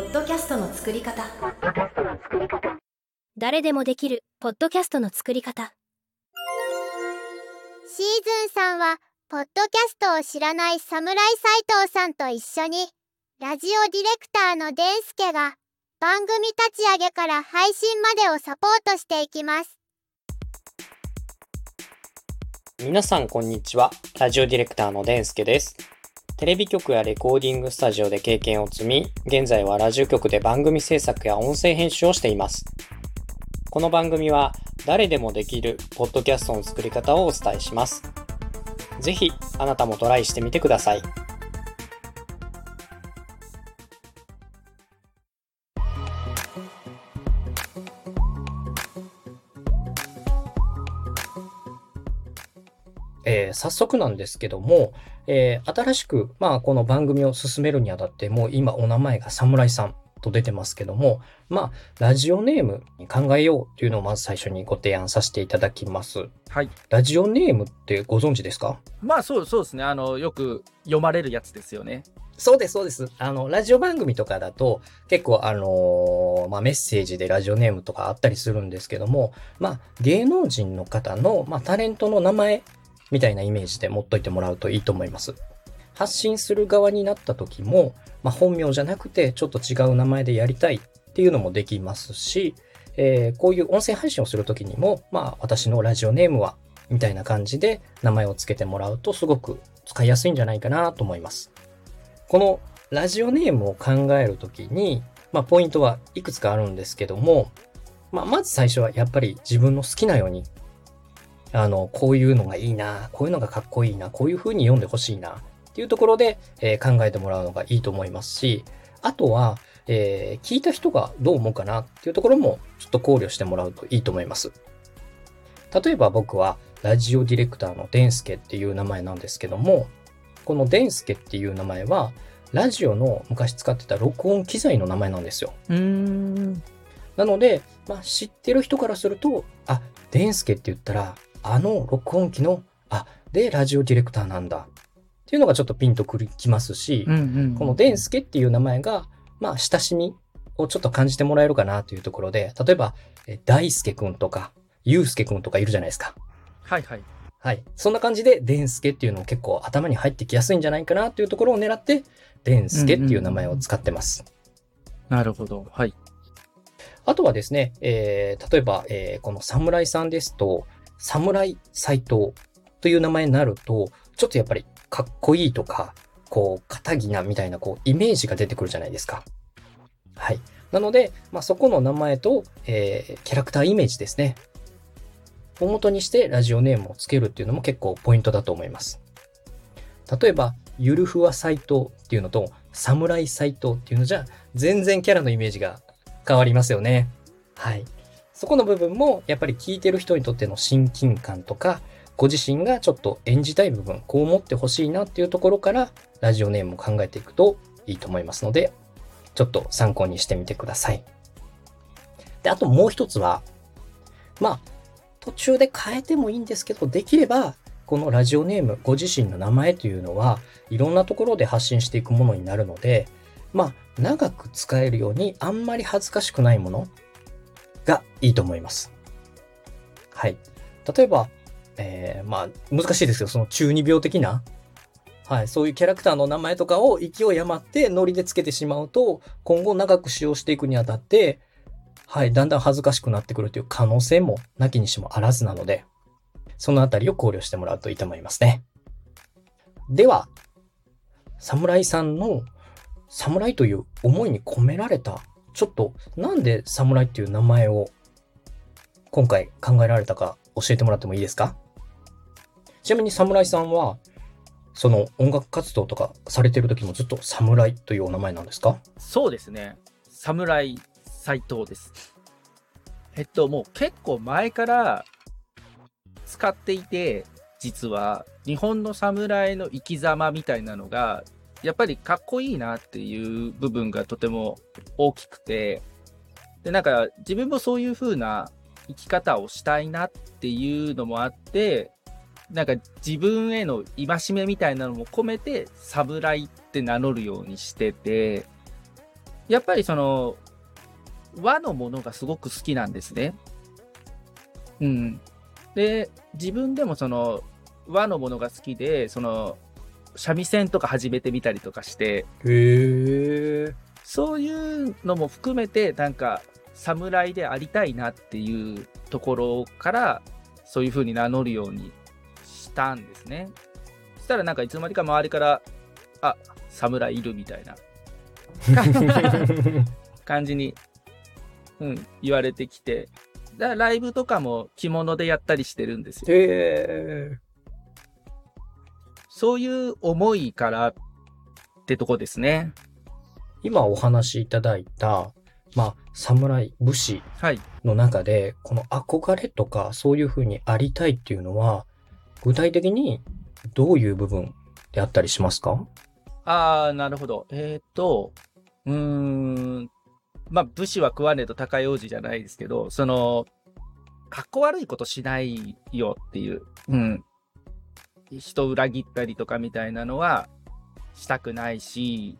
ッドキャストの作り方誰でもできるポッドキャストの作り方シーズンさんはポッドキャストを知らない侍斎藤さんと一緒にラジオディレクターのデンスケが番組立ち上げから配信までをサポートしていきます皆さんこんにちは。ラジオディレクターのデンスケです。テレビ局やレコーディングスタジオで経験を積み、現在はラジオ局で番組制作や音声編集をしています。この番組は誰でもできるポッドキャストの作り方をお伝えします。ぜひあなたもトライしてみてください。えー早速なんですけども、えー新しく、まあ、この番組を進めるにあたって、もう今お名前が侍さんと出てますけども、まあ、ラジオネームに考えようというのをまず最初にご提案させていただきます。はい。ラジオネームってご存知ですか？まあそうそうですね。あの、よく読まれるやつですよね。そうです、そうです。あの、ラジオ番組とかだと、結構、あのーまあ、メッセージでラジオネームとかあったりするんですけども、まあ、芸能人の方の、まあ、タレントの名前みたいなイメージで持っといてもらうといいと思います。発信する側になった時も、まあ、本名じゃなくて、ちょっと違う名前でやりたいっていうのもできますし、えーこういう音声配信をする時にも、まあ、私のラジオネームは、みたいな感じで名前を付けてもらうと、すごく使いやすいんじゃないかなと思います。このラジオネームを考えるときに、まあ、ポイントはいくつかあるんですけども、まあ、まず最初はやっぱり自分の好きなように、あの、こういうのがいいな、こういうのがかっこいいな、こういう風に読んでほしいな、っていうところで、えー考えてもらうのがいいと思いますし、あとは、えー聞いた人がどう思うかなっていうところもちょっと考慮してもらうといいと思います。例えば僕はラジオディレクターのデンスケっていう名前なんですけども、このデンスケっていう名前は、ラジオの昔使ってた録音機材の名前なんですよ。うーん。なので、まあ、知ってる人からすると、あ、デンスケって言ったら、あの録音機の、あ、で、ラジオディレクターなんだ。っていうのがちょっとピンとくるきますし、うんうん。このデンスケっていう名前が、まあ、親しみをちょっと感じてもらえるかなというところで、例えば、え大輔くんとか、ゆうすけくんとかいるじゃないですか。はいはい。はい。そんな感じで、デンスケっていうのも結構頭に入ってきやすいんじゃないかなというところを狙って、デンスケっていう名前を使ってます。なるほど。はい。あとはですね、えー例えば、えーこの侍さんですと、侍斎藤という名前になると、ちょっとやっぱりかっこいいとか、こう、肩着なみたいな、こう、イメージが出てくるじゃないですか。はい。なので、まあ、そこの名前と、えーキャラクターイメージですね。を元にしてラジオネームをつけるっていうのも結構ポイントだと思います。例えば、ゆるふわ斎藤っていうのと、侍斎藤っていうのじゃ、全然キャラのイメージが変わりますよね。はい。そこの部分も、やっぱり聞いてる人にとっての親近感とか、ご自身がちょっと演じたい部分、こう思ってほしいなっていうところから、ラジオネームを考えていくといいと思いますので、ちょっと参考にしてみてください。で、あともう一つは、まあ、途中で変えてもいいんですけど、できれば、このラジオネーム、ご自身の名前というのは、いろんなところで発信していくものになるので、まあ、長く使えるように、あんまり恥ずかしくないものがいいと思います。はい。例えば、えーまあ、難しいですけど、その中二病的な、はい、そういうキャラクターの名前とかを勢い余ってノリでつけてしまうと、今後長く使用していくにあたって、はい、だんだん恥ずかしくなってくるという可能性もなきにしもあらずなので、そのあたりを考慮してもらうといいと思いますね。では、侍さんの侍という思いに込められた、ちょっとなんで侍っていう名前を今回考えられたか教えてもらってもいいですか？ちなみに侍さんは、その音楽活動とかされてる時もずっと侍というお名前なんですか？そうですね。侍斎藤です。えっと、もう結構前から使っていて、実は日本の侍の生き様みたいなのが、やっぱりかっこいいなっていう部分がとても大きくて、で、なんか自分もそういう風な生き方をしたいなっていうのもあって、なんか自分への戒めみたいなのも込めて、侍って名乗るようにしてて、やっぱりその、和のものがすごく好きなんですね。うん。で、自分でもその、和のものが好きで、その、三味線とか始めてみたりとかして、へえ。そういうのも含めて、なんか、侍でありたいなっていうところから、そういう風に名乗るようにしたんですね。そしたらなんかいつの間にか周りから、あ、侍いるみたいな 感じに、うん、言われてきて、だからライブとかも着物でやったりしてるんですよ。へえ。そういう思いからってとこですね。今お話しいただいた、まあ、侍、武士はい。の中で、この憧れとか、そういう風にありたいっていうのは、具体的にどういう部分であったりしますか？ああ、なるほど。えっ、と、うーん、まあ、武士は食わねえと高い王子じゃないですけど、その、かっこ悪いことしないよっていう、うん。人裏切ったりとかみたいなのはしたくないし、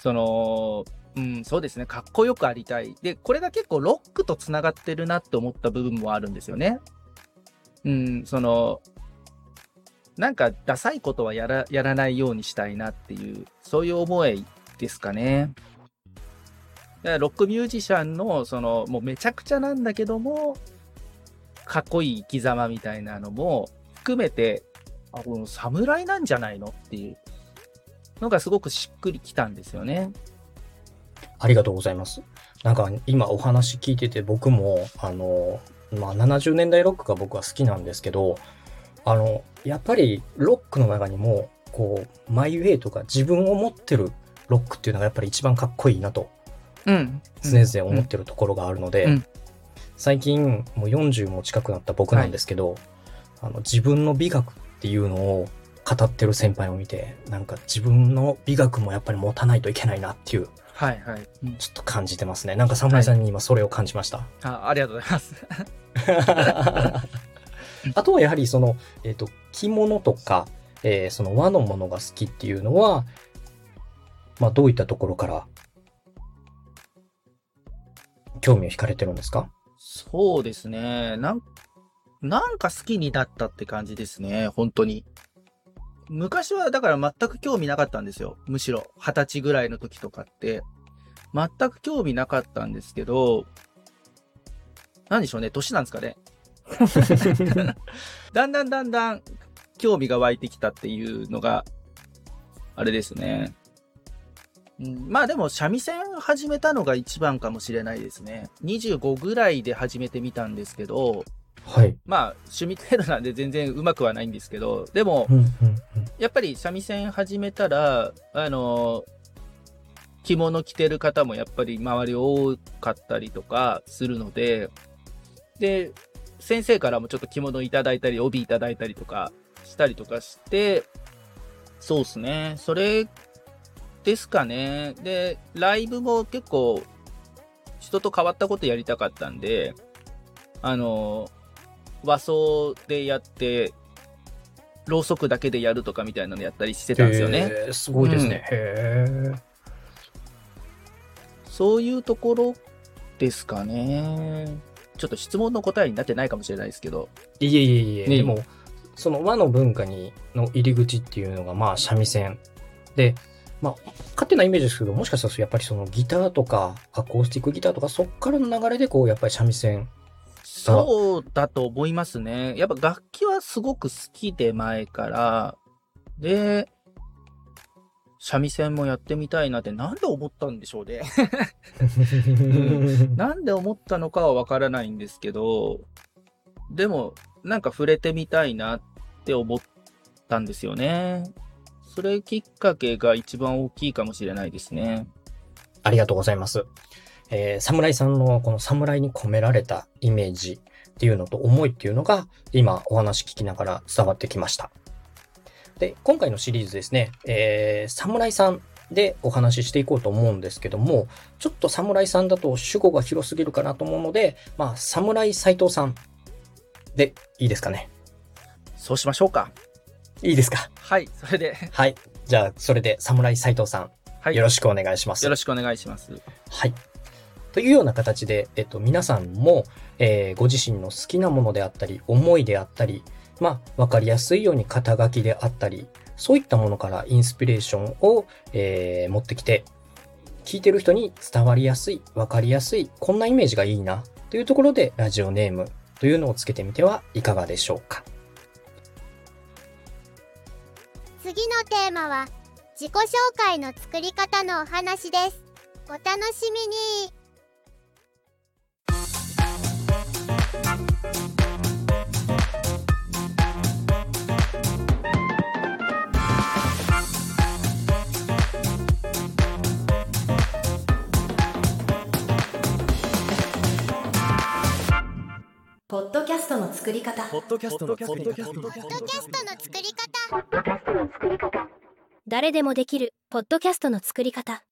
その、うん、そうですね、かっこよくありたい。で、これが結構ロックとつながってるなって思った部分もあるんですよね。うん、その、なんかダサいことはやらやらないようにしたいなっていう、そういう思いですかね。だからロックミュージシャンの、その、もうめちゃくちゃなんだけども、かっこいい生き様みたいなのも含めて、あ、この侍なんじゃないの？っていうのがすごくしっくりきたんですよね。ありがとうございます。なんか今お話聞いてて僕も、あの、まあ、70年代ロックが僕は好きなんですけど、あの、やっぱりロックの中にも、こう、マイウェイとか自分を持ってるロックっていうのがやっぱり一番かっこいいなとうん。常々思ってるところがあるので、うん最近もう40も近くなった僕なんですけど、あの自分の美学っていうのを語ってる先輩を見て、なんか自分の美学もやっぱり持たないといけないなっていう、はいはい。うんちょっと感じてますね。なんか侍さんに今それを感じました。あありがとうございます。あとはやはりその、えっ、と、着物とか、えーその和のものが好きっていうのは、まあどういったところから興味を惹かれてるんですか？そうですね。なん、なんか好きになったって感じですね。本当に。昔はだから全く興味なかったんですよ。むしろ二十歳ぐらいの時とかって。全く興味なかったんですけど、なんでしょうね。年なんですかね。だんだんだんだん興味が湧いてきたっていうのが、あれですね。うん、まあでも三味線始めたのが一番かもしれないですね。25ぐらいで始めてみたんですけど、はい。まあ趣味程度なんで全然うまくはないんですけど、でもうんうんうんやっぱり三味線始めたら、あの、着物着てる方もやっぱり周り多かったりとかするので、で、先生からもちょっと着物いただいたり、帯いただいたりとかしたりとかして、そうですね。それですかね。で、ライブも結構人と変わったことやりたかったんで、あの、和装でやって、ろうそくだけでやるとかみたいなのやったりしてたんですよね。すごいですね。へえ。そういうところですかね。ちょっと質問の答えになってないかもしれないですけど。いえいえいえ、ねでも、その和の文化にの入り口っていうのが、まあ、三味線。で、まあ、勝手なイメージですけど、もしかしたらやっぱりそのギターとか、アコースティックギターとか、そっからの流れで、こう、やっぱり三味線。そうだと思いますね。やっぱ楽器はすごく好きで前から。で、三味線もやってみたいなってなんで思ったんでしょうね。なんで思ったのかはわからないんですけど、でも、なんか触れてみたいなって思ったんですよね。それきっかけが一番大きいかもしれないですね。ありがとうございます。えー、侍さんのこの侍に込められたイメージっていうのと思いっていうのが今お話聞きながら伝わってきました。で、今回のシリーズですね、えー、侍さんでお話ししていこうと思うんですけども、ちょっと侍さんだと主語が広すぎるかなと思うので、まあ、侍斎藤さんでいいですかね。そうしましょうか。いいですか？はい、それで。はい。じゃあ、それで侍斎藤さん、はい。よろしくお願いします。よろしくお願いします。はい。というような形で、えっと、皆さんも、えーご自身の好きなものであったり、思いであったり、まあ、わかりやすいように肩書きであったり、そういったものからインスピレーションを、えー持ってきて、聞いてる人に伝わりやすい、わかりやすい、こんなイメージがいいな、というところで、ラジオネームというのをつけてみてはいかがでしょうか。次のテーマは自己紹介の作り方のお話ですお楽しみにポッドキャストの作り方。ポッドキャストの作り方。ポッドキャストの作り方。誰でもできるポッドキャストの作り方